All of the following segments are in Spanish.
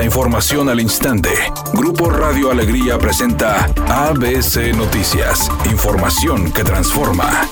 La información al instante. Grupo Radio Alegría presenta ABC Noticias. Información que transforma.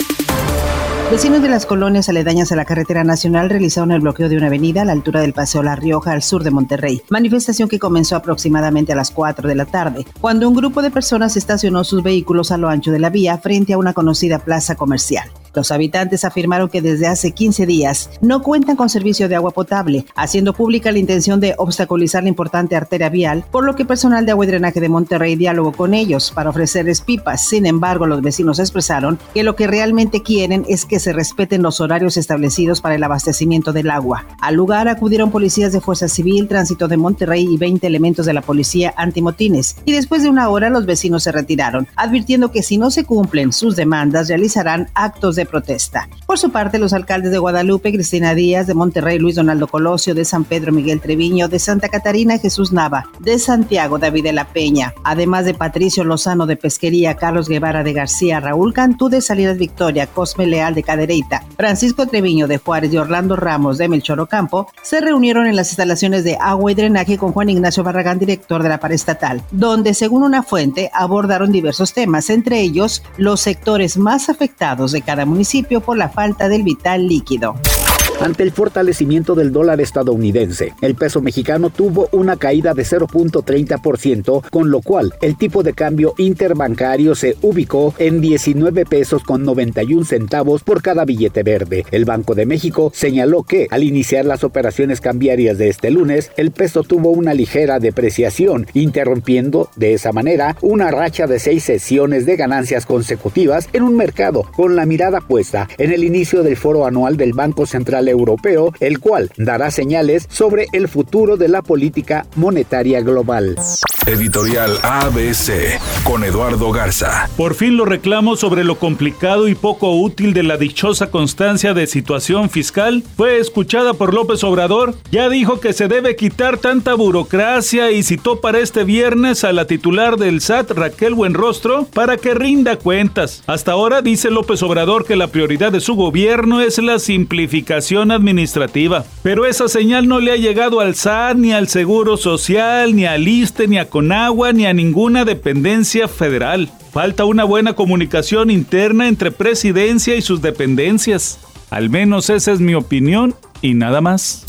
Vecinos de las colonias aledañas a la carretera nacional realizaron el bloqueo de una avenida a la altura del Paseo La Rioja al sur de Monterrey, manifestación que comenzó aproximadamente a las 4 de la tarde, cuando un grupo de personas estacionó sus vehículos a lo ancho de la vía frente a una conocida plaza comercial. Los habitantes afirmaron que desde hace 15 días no cuentan con servicio de agua potable, haciendo pública la intención de obstaculizar la importante arteria vial, por lo que personal de agua y drenaje de Monterrey dialogó con ellos para ofrecerles pipas. Sin embargo, los vecinos expresaron que lo que realmente quieren es que se respeten los horarios establecidos para el abastecimiento del agua. Al lugar acudieron policías de Fuerza Civil, Tránsito de Monterrey y 20 elementos de la policía antimotines. Y después de una hora los vecinos se retiraron, advirtiendo que si no se cumplen sus demandas realizarán actos de protesta. Por su parte, los alcaldes de Guadalupe, Cristina Díaz, de Monterrey, Luis Donaldo Colosio, de San Pedro, Miguel Treviño, de Santa Catarina, Jesús Nava, de Santiago, David de la Peña, además de Patricio Lozano de Pesquería, Carlos Guevara de García, Raúl Cantú de Salinas Victoria, Cosme Leal de Cadereyta, Francisco Treviño de Juárez y Orlando Ramos de Melchor Ocampo, se reunieron en las instalaciones de agua y drenaje con Juan Ignacio Barragán, director de la par estatal, donde, según una fuente, abordaron diversos temas, entre ellos los sectores más afectados de cada municipio por la falta del vital líquido. Ante el fortalecimiento del dólar estadounidense, el peso mexicano tuvo una caída de 0.30%, con lo cual el tipo de cambio interbancario se ubicó en 19 pesos con 91 centavos por cada billete verde. El Banco de México señaló que al iniciar las operaciones cambiarias de este lunes, el peso tuvo una ligera depreciación, interrumpiendo de esa manera una racha de seis sesiones de ganancias consecutivas en un mercado con la mirada puesta en el inicio del foro anual del Banco Central Europeo, el cual dará señales sobre el futuro de la política monetaria global. Editorial ABC con Eduardo Garza. Por fin los reclamos sobre lo complicado y poco útil de la dichosa constancia de situación fiscal fue escuchada por López Obrador. Ya dijo que se debe quitar tanta burocracia y citó para este viernes a la titular del SAT, Raquel Buenrostro, para que rinda cuentas. Hasta ahora dice López Obrador que la prioridad de su gobierno es la simplificación administrativa. Pero esa señal no le ha llegado al SAT, ni al Seguro Social, ni al ISTE, ni a con agua ni a ninguna dependencia federal. Falta una buena comunicación interna entre presidencia y sus dependencias. Al menos esa es mi opinión y nada más.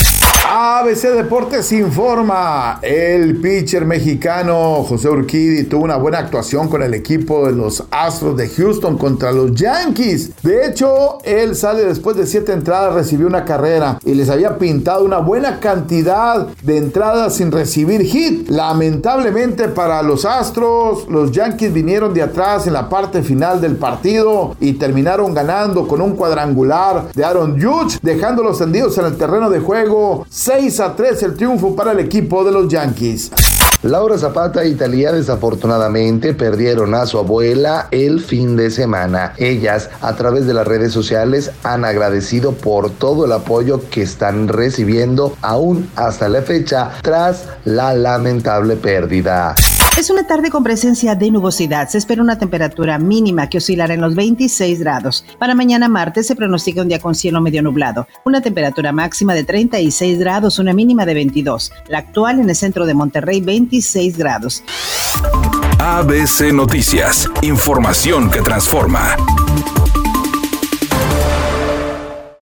ABC Deportes informa, el pitcher mexicano José Urquidi tuvo una buena actuación con el equipo de los Astros de Houston contra los Yankees. De hecho, él sale después de siete entradas, recibió una carrera y les había pintado una buena cantidad de entradas sin recibir hit. Lamentablemente para los Astros, los Yankees vinieron de atrás en la parte final del partido y terminaron ganando con un cuadrangular de Aaron Judge, dejándolos tendidos en el terreno de juego 6 a 3 el triunfo para el equipo de los Yankees. Laura Zapata y Talía desafortunadamente perdieron a su abuela el fin de semana. Ellas a través de las redes sociales han agradecido por todo el apoyo que están recibiendo aún hasta la fecha tras la lamentable pérdida. Es una tarde con presencia de nubosidad. Se espera una temperatura mínima que oscilará en los 26 grados. Para mañana martes se pronostica un día con cielo medio nublado. Una temperatura máxima de 36 grados, una mínima de 22. La actual en el centro de Monterrey, 26 grados. ABC Noticias. Información que transforma.